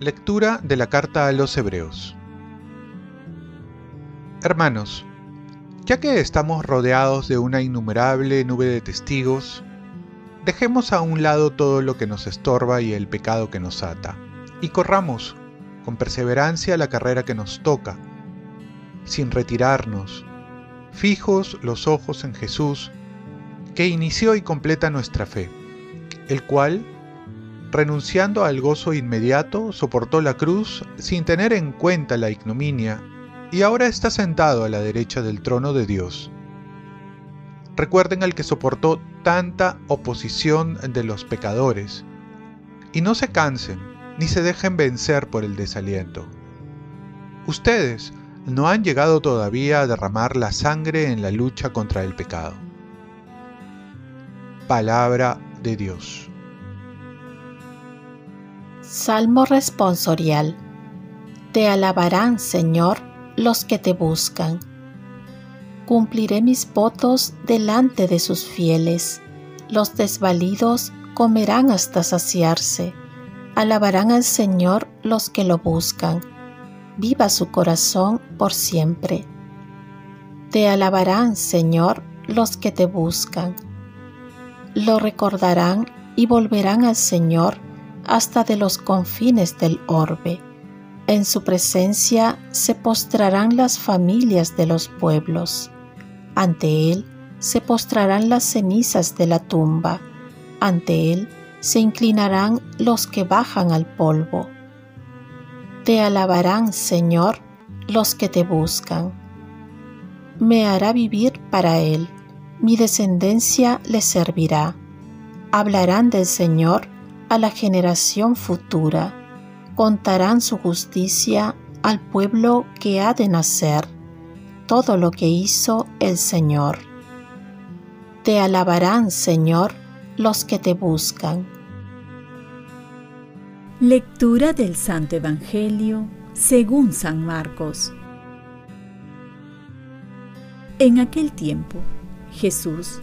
Lectura de la carta a los Hebreos. Hermanos, ya que estamos rodeados de una innumerable nube de testigos, dejemos a un lado todo lo que nos estorba y el pecado que nos ata, y corramos con perseverancia la carrera que nos toca, sin retirarnos, fijos los ojos en Jesús, que inició y completa nuestra fe, el cual renunciando al gozo inmediato, soportó la cruz sin tener en cuenta la ignominia, y ahora está sentado a la derecha del trono de Dios. Recuerden al que soportó tanta oposición de los pecadores, y no se cansen ni se dejen vencer por el desaliento. Ustedes no han llegado todavía a derramar la sangre en la lucha contra el pecado. Palabra de Dios. Salmo responsorial. Te alabarán, Señor, los que te buscan. Cumpliré mis votos delante de sus fieles. Los desvalidos comerán hasta saciarse. Alabarán al Señor los que lo buscan. Viva su corazón por siempre. Te alabarán, Señor, los que te buscan. Lo recordarán y volverán al Señor hasta de los confines del orbe. En su presencia se postrarán las familias de los pueblos. Ante Él se postrarán las cenizas de la tumba. Ante Él se inclinarán los que bajan al polvo. Te alabarán, Señor, los que te buscan. Me hará vivir para Él, mi descendencia le servirá. Hablarán del Señor a la generación futura. Contarán su justicia al pueblo que ha de nacer, todo lo que hizo el Señor. Te alabarán, Señor, los que te buscan. Lectura del Santo Evangelio según San Marcos. En aquel tiempo, Jesús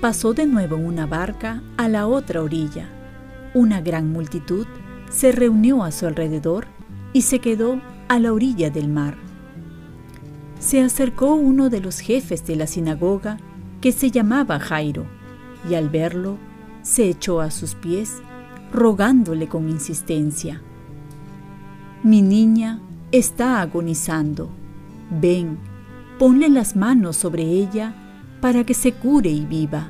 pasó de nuevo una barca a la otra orilla una gran multitud se reunió a su alrededor y se quedó a la orilla del mar. Se acercó uno de los jefes de la sinagoga que se llamaba Jairo, y al verlo se echó a sus pies, rogándole con insistencia. Mi niña está agonizando. Ven, ponle las manos sobre ella para que se cure y viva.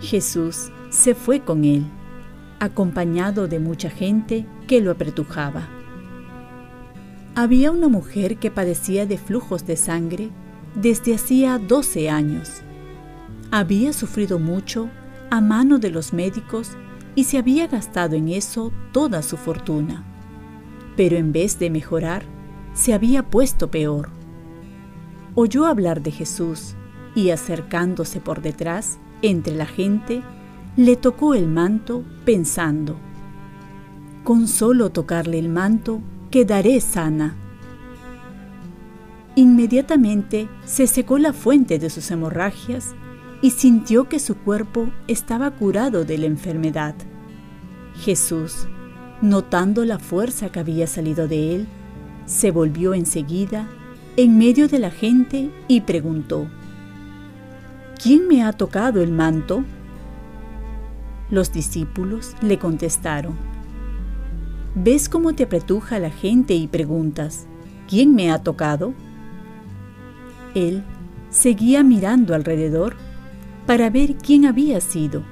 Jesús se fue con él acompañado de mucha gente que lo apretujaba. Había una mujer que padecía de flujos de sangre desde hacía 12 años. Había sufrido mucho a mano de los médicos y se había gastado en eso toda su fortuna. Pero en vez de mejorar, se había puesto peor. Oyó hablar de Jesús y acercándose por detrás, entre la gente, le tocó el manto pensando, con solo tocarle el manto quedaré sana. Inmediatamente se secó la fuente de sus hemorragias y sintió que su cuerpo estaba curado de la enfermedad. Jesús, notando la fuerza que había salido de él, se volvió enseguida en medio de la gente y preguntó, ¿Quién me ha tocado el manto? Los discípulos le contestaron, ¿ves cómo te apretuja la gente y preguntas, ¿quién me ha tocado? Él seguía mirando alrededor para ver quién había sido.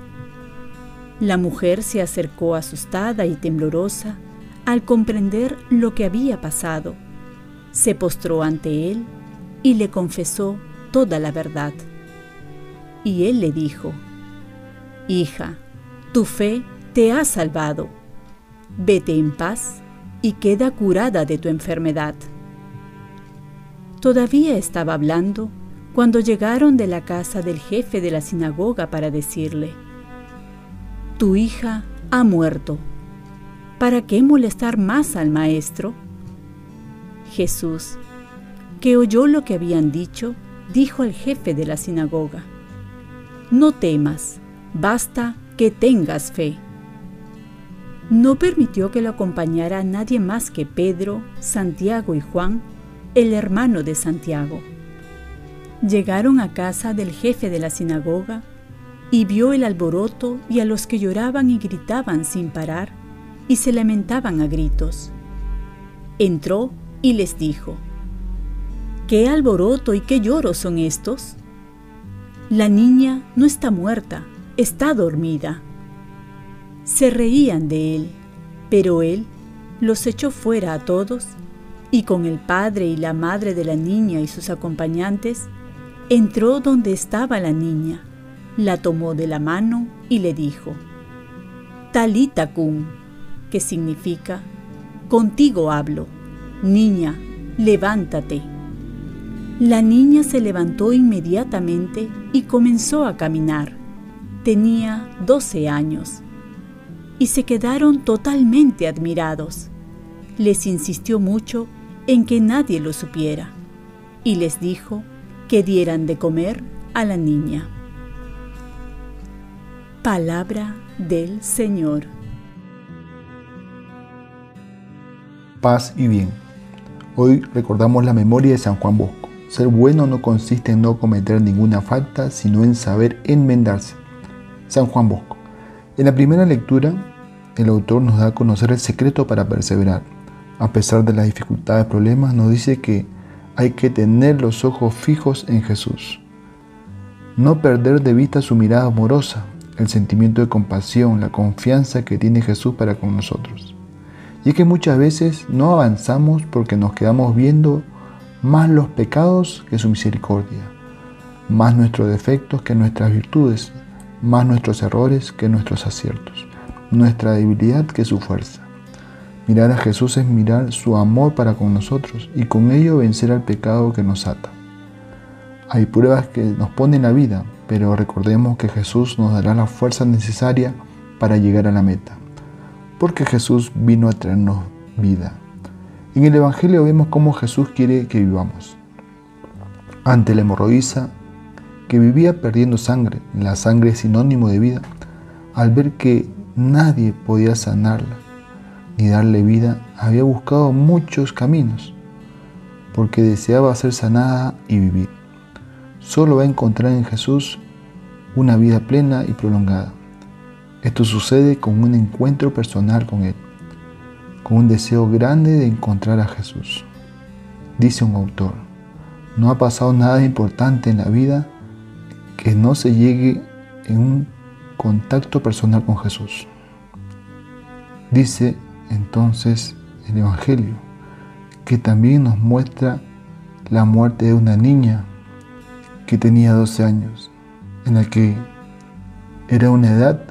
La mujer se acercó asustada y temblorosa al comprender lo que había pasado. Se postró ante él y le confesó toda la verdad. Y él le dijo, Hija, tu fe te ha salvado. Vete en paz y queda curada de tu enfermedad. Todavía estaba hablando cuando llegaron de la casa del jefe de la sinagoga para decirle, Tu hija ha muerto. ¿Para qué molestar más al maestro? Jesús, que oyó lo que habían dicho, dijo al jefe de la sinagoga, No temas, basta que tengas fe. No permitió que lo acompañara nadie más que Pedro, Santiago y Juan, el hermano de Santiago. Llegaron a casa del jefe de la sinagoga y vio el alboroto y a los que lloraban y gritaban sin parar y se lamentaban a gritos. Entró y les dijo, ¿Qué alboroto y qué lloros son estos? La niña no está muerta, está dormida. Se reían de él, pero él los echó fuera a todos y con el padre y la madre de la niña y sus acompañantes, entró donde estaba la niña, la tomó de la mano y le dijo, Talita cum, que significa, contigo hablo, niña, levántate. La niña se levantó inmediatamente y comenzó a caminar. Tenía 12 años. Y se quedaron totalmente admirados. Les insistió mucho en que nadie lo supiera y les dijo que dieran de comer a la niña. Palabra del Señor. Paz y bien. Hoy recordamos la memoria de San Juan Bosco. Ser bueno no consiste en no cometer ninguna falta, sino en saber enmendarse. San Juan Bosco. En la primera lectura, el autor nos da a conocer el secreto para perseverar. A pesar de las dificultades y problemas, nos dice que hay que tener los ojos fijos en Jesús. No perder de vista su mirada amorosa, el sentimiento de compasión, la confianza que tiene Jesús para con nosotros. Y es que muchas veces no avanzamos porque nos quedamos viendo más los pecados que su misericordia, más nuestros defectos que nuestras virtudes, más nuestros errores que nuestros aciertos, nuestra debilidad que su fuerza. Mirar a Jesús es mirar su amor para con nosotros y con ello vencer al pecado que nos ata. Hay pruebas que nos ponen la vida, pero recordemos que Jesús nos dará la fuerza necesaria para llegar a la meta, porque Jesús vino a traernos vida. En el Evangelio vemos cómo Jesús quiere que vivamos. Ante la hemorroísa, que vivía perdiendo sangre, la sangre es sinónimo de vida, al ver que nadie podía sanarla ni darle vida, había buscado muchos caminos, porque deseaba ser sanada y vivir. Solo va a encontrar en Jesús una vida plena y prolongada. Esto sucede con un encuentro personal con Él con un deseo grande de encontrar a Jesús. Dice un autor, no ha pasado nada importante en la vida que no se llegue en un contacto personal con Jesús. Dice entonces el Evangelio que también nos muestra la muerte de una niña que tenía 12 años, en la que era una edad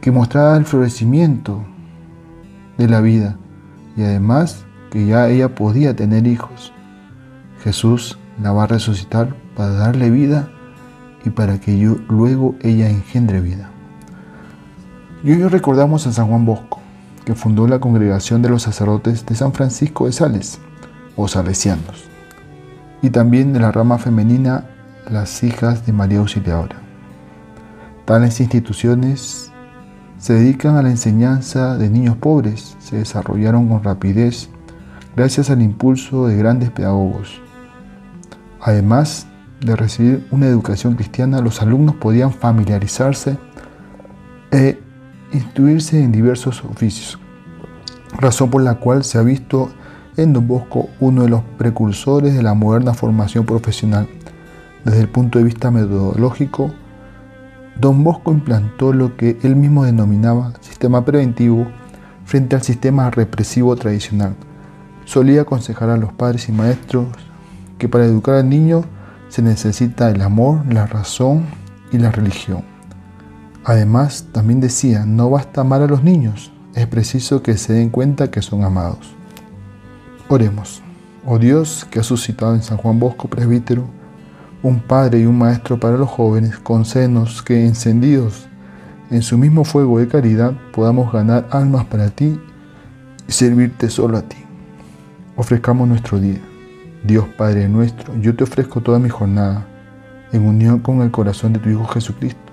que mostraba el florecimiento de la vida y además que ya ella podía tener hijos. Jesús la va a resucitar para darle vida y para que yo, luego ella engendre vida. Y hoy recordamos a San Juan Bosco, que fundó la congregación de los sacerdotes de San Francisco de Sales, o salesianos, y también de la rama femenina las hijas de María Auxiliadora. Tales instituciones se dedican a la enseñanza de niños pobres, se desarrollaron con rapidez gracias al impulso de grandes pedagogos. Además de recibir una educación cristiana, los alumnos podían familiarizarse e instruirse en diversos oficios, razón por la cual se ha visto en Don Bosco uno de los precursores de la moderna formación profesional desde el punto de vista metodológico Don Bosco implantó lo que él mismo denominaba sistema preventivo frente al sistema represivo tradicional. Solía aconsejar a los padres y maestros que para educar al niño se necesita el amor, la razón y la religión. Además, también decía, no basta amar a los niños, es preciso que se den cuenta que son amados. Oremos. Oh Dios, que has suscitado en San Juan Bosco, presbítero, un padre y un maestro para los jóvenes, con senos que encendidos en su mismo fuego de caridad podamos ganar almas para ti y servirte solo a ti. Ofrezcamos nuestro día. Dios Padre nuestro, yo te ofrezco toda mi jornada en unión con el corazón de tu Hijo Jesucristo,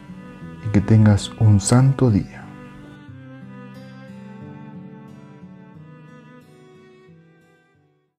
y que tengas un santo día.